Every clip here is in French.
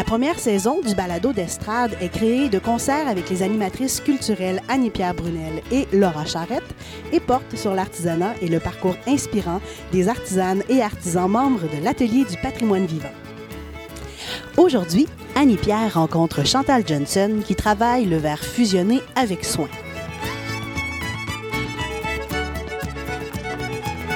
La première saison du balado d'estrade est créée de concert avec les animatrices culturelles Annie-Pierre Brunel et Laura Charrette et porte sur l'artisanat et le parcours inspirant des artisanes et artisans membres de l'Atelier du patrimoine vivant. Aujourd'hui, Annie-Pierre rencontre Chantal Johnson qui travaille le verre fusionné avec soin.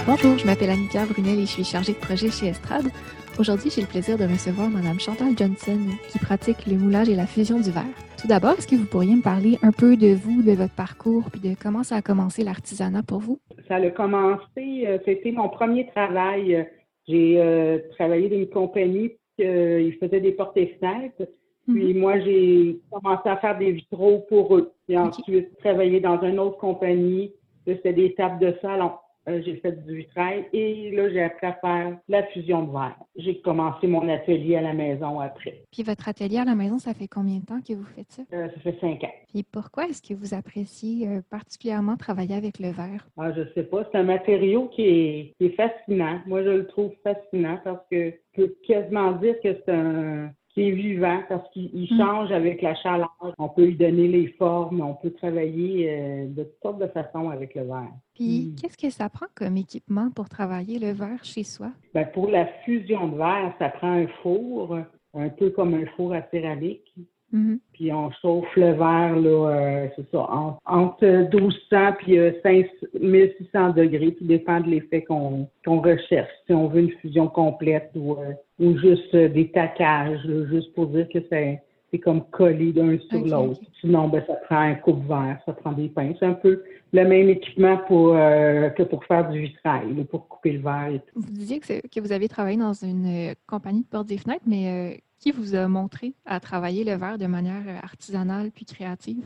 Bonjour, je m'appelle Annika Brunel et je suis chargée de projet chez Estrade. Aujourd'hui, j'ai le plaisir de recevoir Madame Chantal Johnson qui pratique le moulage et la fusion du verre. Tout d'abord, est-ce que vous pourriez me parler un peu de vous, de votre parcours, puis de comment ça a commencé l'artisanat pour vous? Ça a commencé, euh, c'était mon premier travail. J'ai euh, travaillé dans une compagnie qui euh, faisait des portes et fenêtres. Puis mhm. moi, j'ai commencé à faire des vitraux pour eux. Puis ensuite, travaillé dans une autre compagnie. C'était des tables de salon. Euh, j'ai fait du vitrail et là, j'ai appris à faire la fusion de verre. J'ai commencé mon atelier à la maison après. Puis votre atelier à la maison, ça fait combien de temps que vous faites ça? Euh, ça fait cinq ans. Puis pourquoi est-ce que vous appréciez euh, particulièrement travailler avec le verre? Ah, je sais pas. C'est un matériau qui est, qui est fascinant. Moi, je le trouve fascinant parce que je peux quasiment dire que c'est un qui est vivant parce qu'il mm. change avec la chaleur. On peut lui donner les formes, on peut travailler euh, de toutes sortes de façons avec le verre. Puis, mm. qu'est-ce que ça prend comme équipement pour travailler le verre chez soi? Bien, pour la fusion de verre, ça prend un four, un peu comme un four à céramique. Mm-hmm. Puis on chauffe le verre, là, euh, c'est ça, entre 1200 puis 5600 euh, degrés, tout dépend de l'effet qu'on recherche. Si on veut une fusion complète ou, euh, ou juste des taquages, juste pour dire que c'est comme collé d'un sur l'autre. Sinon, ben, ça prend un coupe-verre, ça prend des pinces. C'est un peu le même équipement pour, que pour faire du vitrail, pour couper le verre et tout. Vous disiez que, que vous avez travaillé dans une compagnie de porte des fenêtres, mais qui vous a montré à travailler le verre de manière artisanale puis créative?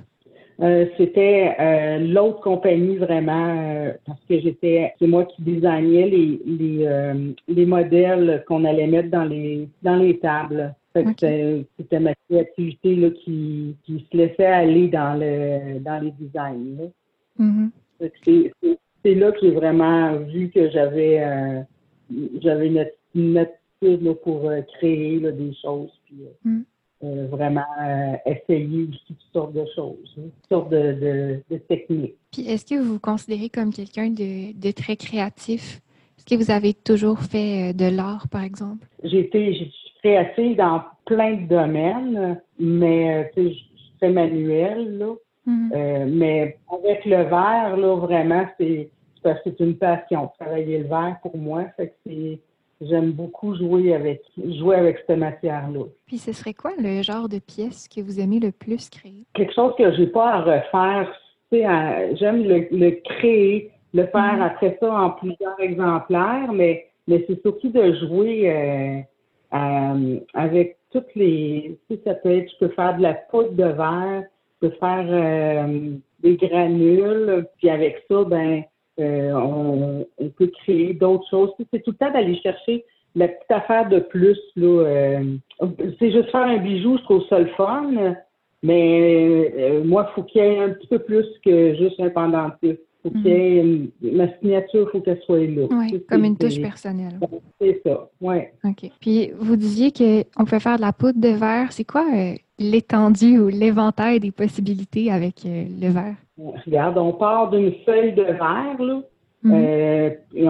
Euh, c'était euh, l'autre compagnie vraiment euh, parce que j'étais c'est moi qui designais les les, les modèles qu'on allait mettre dans les dans les tables. C'était ma créativité là, qui, qui se laissait aller dans le dans les designs. Mm-hmm. C'est là que j'ai vraiment vu que j'avais j'avais une, une, pour euh, créer des choses, puis euh, mm. euh, vraiment essayer aussi toutes sortes de choses, hein, toutes sortes de, techniques. Puis est-ce que vous vous considérez comme quelqu'un de, très créatif? Est-ce que vous avez toujours fait de l'art, par exemple? J'ai été, créative dans plein de domaines, mais tu sais, je fais manuel, là. Mm-hmm. mais avec le verre, là, vraiment, c'est parce que c'est une passion. Travailler le verre, pour moi, c'est J'aime beaucoup jouer avec, jouer avec cette matière-là. Puis ce serait quoi le genre de pièce que vous aimez le plus créer? Quelque chose que j'ai pas à refaire. J'aime le, créer, le faire mhm. après ça en plusieurs exemplaires, mais, mais c'est surtout de jouer euh, euh, avec toutes les. Sais, ça peut être, je peux faire de la poudre de verre, je peux faire euh, des granules, puis avec ça, ben euh, on, peut créer d'autres choses. C'est tout le temps d'aller chercher la petite affaire de plus. Là, euh, c'est juste faire un bijou, je trouve ça le fun, mais euh, moi, il faut qu'il y ait un petit peu plus que juste un pendentif. Faut qu'il y ait une, ma signature, il faut qu'elle soit là. Oui, comme une touche personnelle. C'est ça, oui. OK. Puis vous disiez qu'on peut faire de la poudre de verre. C'est quoi l'étendue ou l'éventail des possibilités avec le verre? Regarde, on part d'une feuille de verre, là, mhm. euh, et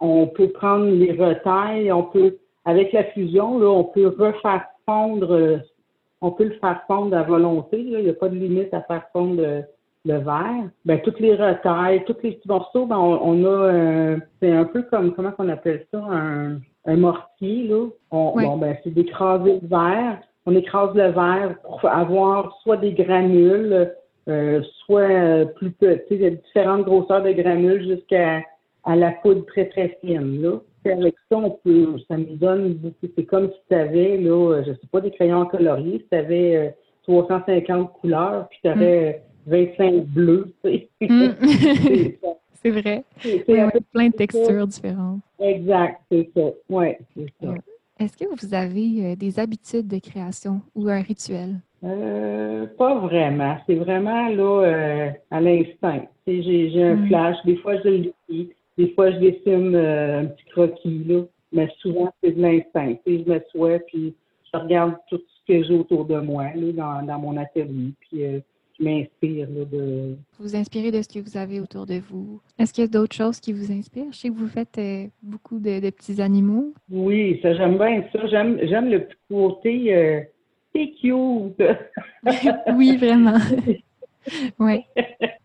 on, peut prendre les retailles, on peut, avec la fusion, là, on peut refaire fondre, on peut le faire fondre à volonté, il n'y a pas de limite à faire fondre le, verre. Ben, toutes les retailles, tous les petits morceaux, ben, on, a, c'est un peu comme, comment on appelle ça, un, mortier, là. Bon, ben, c'est d'écraser le verre. On écrase le verre pour avoir soit des granules, euh, soit euh, plus petit, il y a différentes grosseurs de granules jusqu'à à la poudre très très fine. Là. avec ça, on peut, ça nous donne C'est comme si tu avais, là, je sais pas, des crayons coloriés, si tu avais 350 couleurs, puis tu aurais 25 bleus. Mm. c'est vrai. C'est plein de textures différentes. Exact, c'est ça. Oui, c'est ça. Est-ce que vous avez euh, des habitudes de création ou un rituel? Euh, pas vraiment. C'est vraiment là euh, à l'instinct. J'ai un mm. flash. Des fois, je le dis. Des fois, je dessine un petit croquis. Là. Mais souvent, c'est de l'instinct. Je me souhaite, puis je regarde tout ce que j'ai autour de moi là, dans, dans mon atelier. Puis m'inspire de. Vous inspirez de ce que vous avez autour de vous. Est-ce qu'il y a d'autres choses qui vous inspirent? Je sais que vous faites euh, beaucoup de, petits animaux. Oui, ça j'aime bien ça. J'aime, j'aime le petit côté euh, cute. oui, vraiment. oui.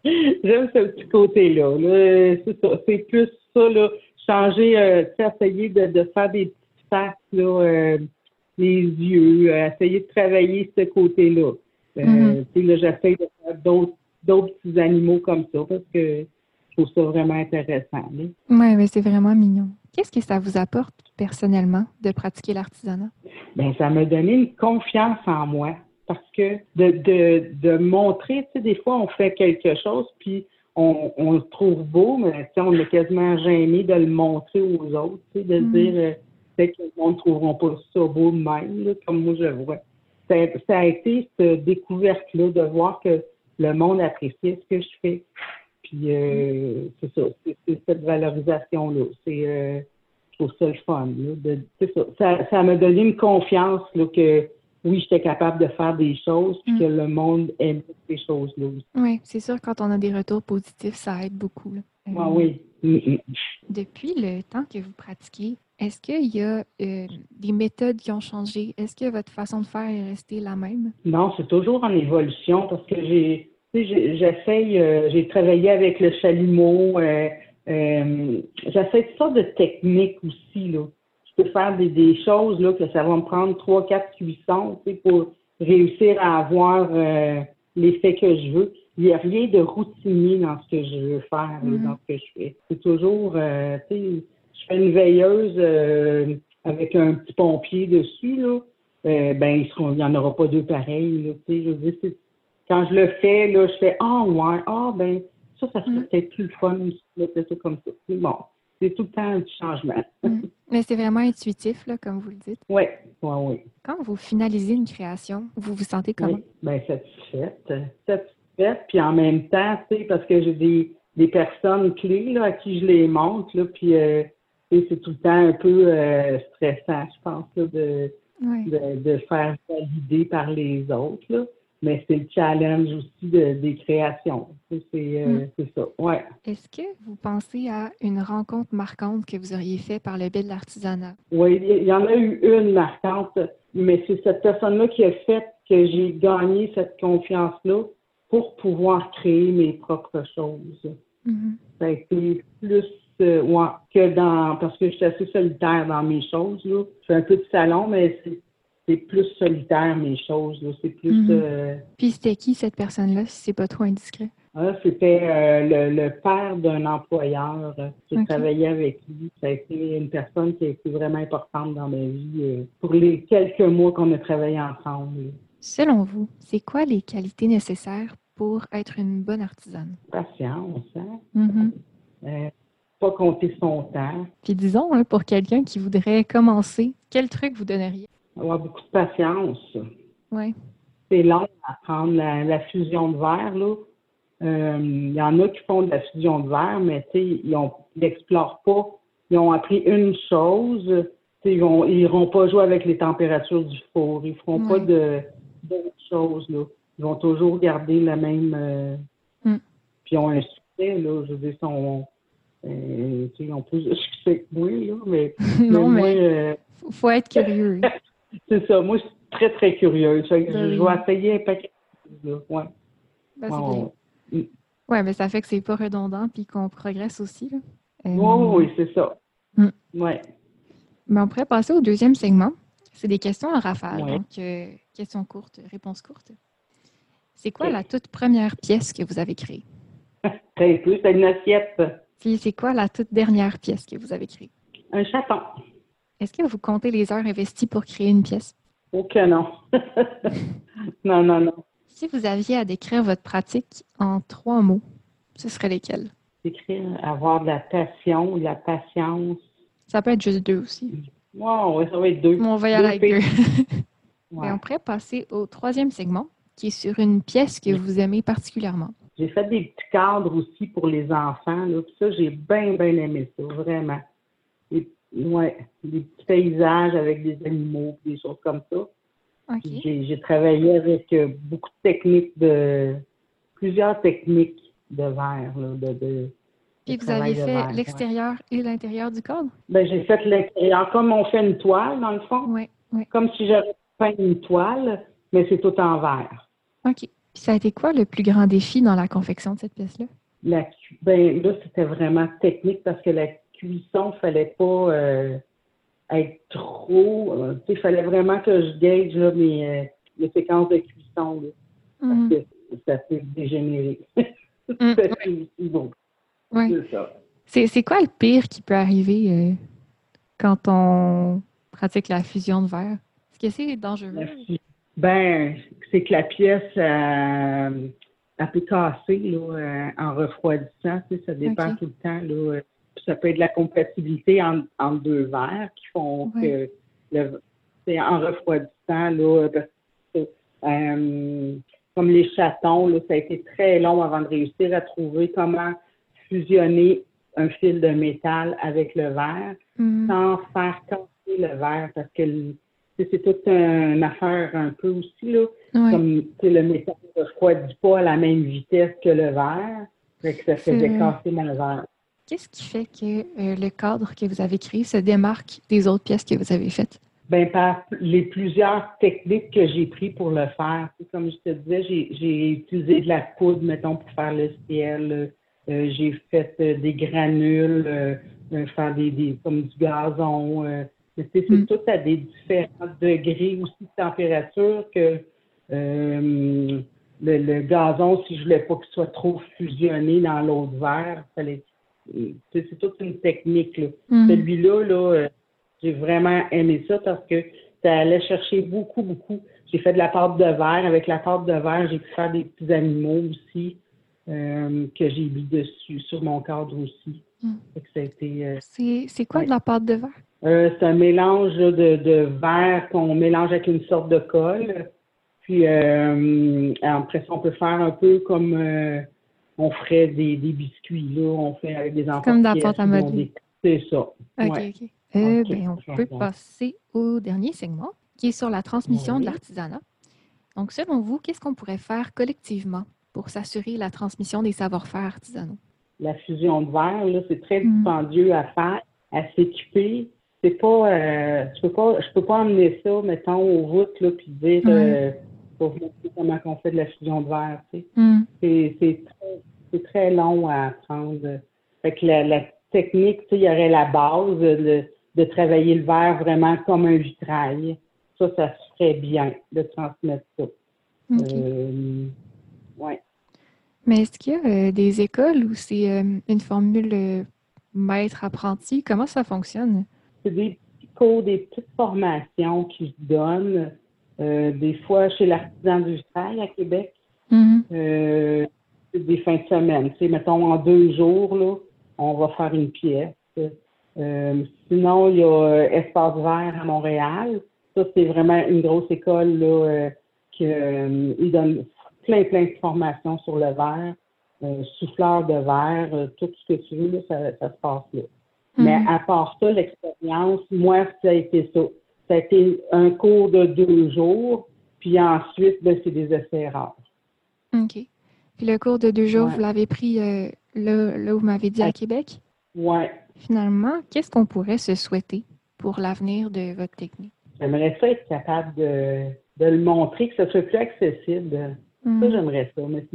J'aime ce petit côté-là. C'est ça. C'est plus ça, là. Changer, euh, essayer de, de, faire des petites faces, là, les yeux, essayer de travailler ce côté-là. Euh, mm-hmm. j'essaie de faire d'autres, petits animaux comme ça parce que je trouve ça vraiment intéressant. Oui, mais c'est vraiment mignon. Qu'est-ce que ça vous apporte personnellement de pratiquer l'artisanat? Bien, ça m'a donné une confiance en moi parce que de, de, de montrer, tu sais, des fois, on fait quelque chose, puis on, on le trouve beau, mais on est quasiment gêné de le montrer aux autres, tu sais, de mm-hmm. dire, euh, peut-être que les gens ne trouveront pas ça beau de même, comme moi je vois ça, a été cette découverte-là de voir que le monde appréciait ce que je fais. Puis euh, c'est ça, c'est cette valorisation-là. C'est euh, je trouve ça le fun. c'est ça. Ça m'a donné une confiance là, que oui, j'étais capable de faire des choses, puis mm. que le monde aime ces choses-là aussi. Oui, c'est sûr, quand on a des retours positifs, ça aide beaucoup. Là. Ah oui. Mm, mm. Depuis le temps que vous pratiquez, est-ce qu'il y a euh, des méthodes qui ont changé? Est-ce que votre façon de faire est restée la même? Non, c'est toujours en évolution parce que j'ai j'essaye, euh, j'ai travaillé avec le chalumeau, euh, euh, j'essaie toutes sortes de techniques aussi. Là. Je peux faire des, des, choses là, que ça va me prendre trois, quatre cuissons pour réussir à avoir l'effet que je veux. Il n'y a rien de routinier dans ce que je veux faire, mm-hmm. dans ce que je fais. C'est toujours, tu sais, je fais une veilleuse euh, avec un petit pompier dessus, là, euh, ben, il n'y en aura pas deux pareils. Là, je veux quand je le fais, là, je fais Ah ouais, ah ben, ça, ça serait mm. peut-être plus le fun, peut-être comme ça. C'est bon. C'est tout le temps un changement. Mm. Mais c'est vraiment intuitif, là, comme vous le dites. Oui, oui, oui. Quand vous finalisez une création, vous vous sentez comment? Oui, bien, satisfaite. Satisfaite, puis en même temps, tu sais, parce que j'ai des, des personnes clés là, à qui je les montre, là, puis euh, c'est tout le temps un peu euh, stressant, je pense, de, de, faire valider par les autres. Mais c'est le challenge aussi des créations. C'est euh, mm. ça. Ouais. Est-ce que vous pensez à une rencontre marquante que vous auriez faite par le biais de l'artisanat? Oui, il y en a eu une marquante, mais c'est cette personne-là qui a fait que j'ai gagné cette confiance-là pour pouvoir créer mes propres choses. Mm-hmm. Ça a été plus ouais, que dans parce que je suis assez solitaire dans mes choses. Là. Je fais un peu de salon, mais c'est plus solitaire mes choses. C'est plus. Mhm. Euh, Puis c'était qui cette personne-là, si c'est pas trop indiscret? Ah, c'était euh, le, père d'un employeur. J'ai travaillé avec lui. Ça a été une personne qui a été vraiment importante dans ma vie euh, pour les quelques mois qu'on a travaillé ensemble. Selon vous, c'est quoi les qualités nécessaires pour être une bonne artisane? Patience, hein? Mm-hmm pas compter son temps. Puis disons, hein, pour quelqu'un qui voudrait commencer, quel truc vous donneriez? Avoir beaucoup de patience. Oui. C'est long à prendre la, fusion de verre, là. Euh, il y en a qui font de la fusion de verre, mais ils n'explorent pas. Ils ont appris une chose. Ils n'iront pas jouer avec les températures du four. Ils ne feront pas de d'autres choses. Là. Ils vont toujours garder la même. Euh, mm. Puis ils ont un succès, là. Je veux dire, sont, euh, de succès que moi, là, mais, non, mais, il euh, faut être curieux. c'est ça. Moi, je suis très, très curieuse. Je, vais essayer un paquet de choses. Ouais. Ben, mm. ouais. mais ça fait que c'est pas redondant puis qu'on progresse aussi. Là. Euh, oui, c'est ça. Mm. Ouais. Mais on pourrait passer au deuxième segment. C'est des questions en rafale. Donc, questions courtes, réponses courtes. C'est quoi la toute première pièce que vous avez créée? Très peu, c'est une assiette. Puis c'est quoi la toute dernière pièce que vous avez créée? Un chaton. Est-ce que vous comptez les heures investies pour créer une pièce? Oh que non. non, non, non. Si vous aviez à décrire votre pratique en trois mots, ce serait lesquels? Décrire avoir de la passion, de la patience. Ça peut être juste deux aussi. Wow, ça va être deux. on va y aller avec deux. on pourrait passer au troisième segment, qui est sur une pièce que vous aimez particulièrement. J'ai fait des petits cadres aussi pour les enfants. Là. ça, j'ai bien, bien aimé ça, vraiment. Et, ouais, des petits paysages avec des animaux, des choses comme ça. J'ai travaillé avec euh, beaucoup de techniques de plusieurs techniques de verre, là, de, de Puis vous avez fait l'extérieur et l'intérieur du cadre? Ben, j'ai fait l'extérieur comme on fait une toile, dans le fond. Oui. Comme si j'avais peint une toile, mais c'est tout en verre. OK. Puis ça a été quoi le plus grand défi dans la confection de cette pièce-là? La, ben, là, c'était vraiment technique parce que la cuisson, il ne fallait pas euh, être trop. Euh, il fallait vraiment que je gage là, mes, euh, mes séquences de cuisson. Là, Parce mhm. que ça peut dégénérer. Mm, c'est bon. C'est quoi le pire qui peut arriver quand on pratique la fusion de verre? Est-ce que c'est dangereux? Ben, c'est que la pièce euh, a peut casser là, euh, en refroidissant. Tu sais, ça dépend tout le temps. Là, euh, ça peut être de la compatibilité entre, deux verres qui font que le, en refroidissant, là, comme les chatons, là, ça a été très long avant de réussir à trouver comment fusionner un fil de métal avec le verre mm. sans faire casser le verre parce que c'est toute une affaire un peu aussi, là. Comme le métal ne refroidit pas à la même vitesse que le verre. Fait que ça faisait casser mon verre. Qu'est-ce qui fait que euh, le cadre que vous avez créé se démarque des autres pièces que vous avez faites? Ben par les plusieurs techniques que j'ai prises pour le faire. Comme je te disais, j'ai utilisé de la poudre, mettons, pour faire le ciel. Euh, j'ai fait euh, des granules, faire des, des, comme du gazon c'est mm. tout à des différents degrés aussi de température que euh, le, gazon, si je voulais pas qu'il soit trop fusionné dans l'autre verre, c'est toute une technique. Mm. Celui-là, là, euh, j'ai vraiment aimé ça parce que ça allait chercher beaucoup, beaucoup. J'ai fait de la pâte de verre. Avec la pâte de verre, j'ai pu faire des petits animaux aussi euh, que j'ai mis dessus, sur mon cadre aussi. Mm. C'est quoi de la pâte de verre? Euh, c'est un mélange de, de verre qu'on mélange avec une sorte de colle. Puis euh, après ça, on peut faire un peu comme euh, on ferait des, des, biscuits. Là. On fait avec des enfants. Comme dans la pâte à modeler. C'est ça. OK, OK. Ben, on peut passer au dernier segment, qui est sur la transmission de l'artisanat. Donc, selon vous, qu'est-ce qu'on pourrait faire collectivement pour s'assurer la transmission des savoir-faire artisanaux? La fusion de verre, c'est très mm. dispendieux à faire, à s'équiper c'est pas, euh, je peux pas, je peux pas emmener ça, mettons, aux routes, là, puis dire, euh, pour vous montrer comment on fait de la fusion de verre, tu sais. Mm. C'est, très, très long à apprendre. Fait que la, la technique, tu sais, il y aurait la base de, de travailler le verre vraiment comme un vitrail. Ça, ça se ferait bien de transmettre ça. Euh, ouais. Mais est-ce qu'il y a des écoles où c'est une formule maître-apprenti? Comment ça fonctionne? c'est des petits cours, des petites formations qui se donnent, euh, des fois chez l'artisan du travail à Québec. Euh, des fins de semaine. Tu mettons, en deux jours, là, on va faire une pièce. Euh, sinon, il y a Espace Vert à Montréal. Ça, c'est vraiment une grosse école là, qui donne plein, plein de formations sur le verre, souffleur de verre, tout ce que tu veux, ça, ça se passe là. Mais mhm. à part ça, l'expérience, moi, ça a été ça. Ça a été un cours de deux jours, puis ensuite, ben, c'est des essais rares. OK. Puis le cours de deux jours, vous l'avez pris euh, là, là, où vous m'avez dit à Québec? Oui. Finalement, qu'est-ce qu'on pourrait se souhaiter pour l'avenir de votre technique? J'aimerais ça être capable de, de, le montrer, que ce soit plus accessible. Ça, mhm. j'aimerais ça, mais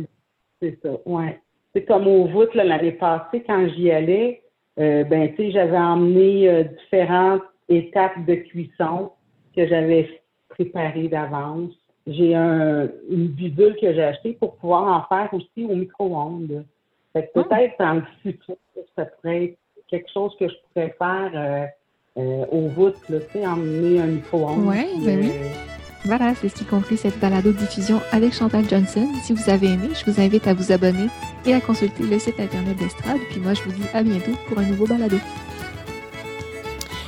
c'est ça, ouais. C'est comme au voûte l'année passée, quand j'y allais, euh, ben, tu sais, j'avais emmené euh, différentes étapes de cuisson que j'avais préparées d'avance. J'ai un, une bidule que j'ai achetée pour pouvoir en faire aussi au micro-ondes. Fait que ah. peut-être dans le futur, ça pourrait être quelque chose que je pourrais faire euh, au voûte, tu sais, emmener un micro-ondes. Oui, ben oui. Voilà, c'est ce qui conclut cette balado-diffusion avec Chantal Johnson. Si vous avez aimé, je vous invite à vous abonner et à consulter le site internet d'Estrade. Puis moi, je vous dis à bientôt pour un nouveau balado.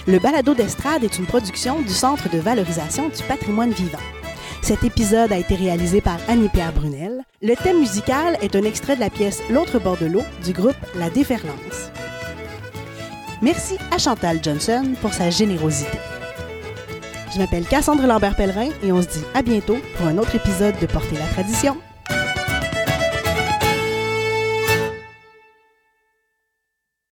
Le balado d'Estrade est une production du Centre de valorisation du patrimoine vivant. Cet épisode a été réalisé par Annie-Pierre Brunel. Le thème musical est un extrait de la pièce L'autre bord de l'eau du groupe La Déferlance. Merci à Chantal Johnson pour sa générosité. Je m'appelle Cassandre Lambert-Pellerin et on se dit à bientôt pour un autre épisode de Porter la tradition.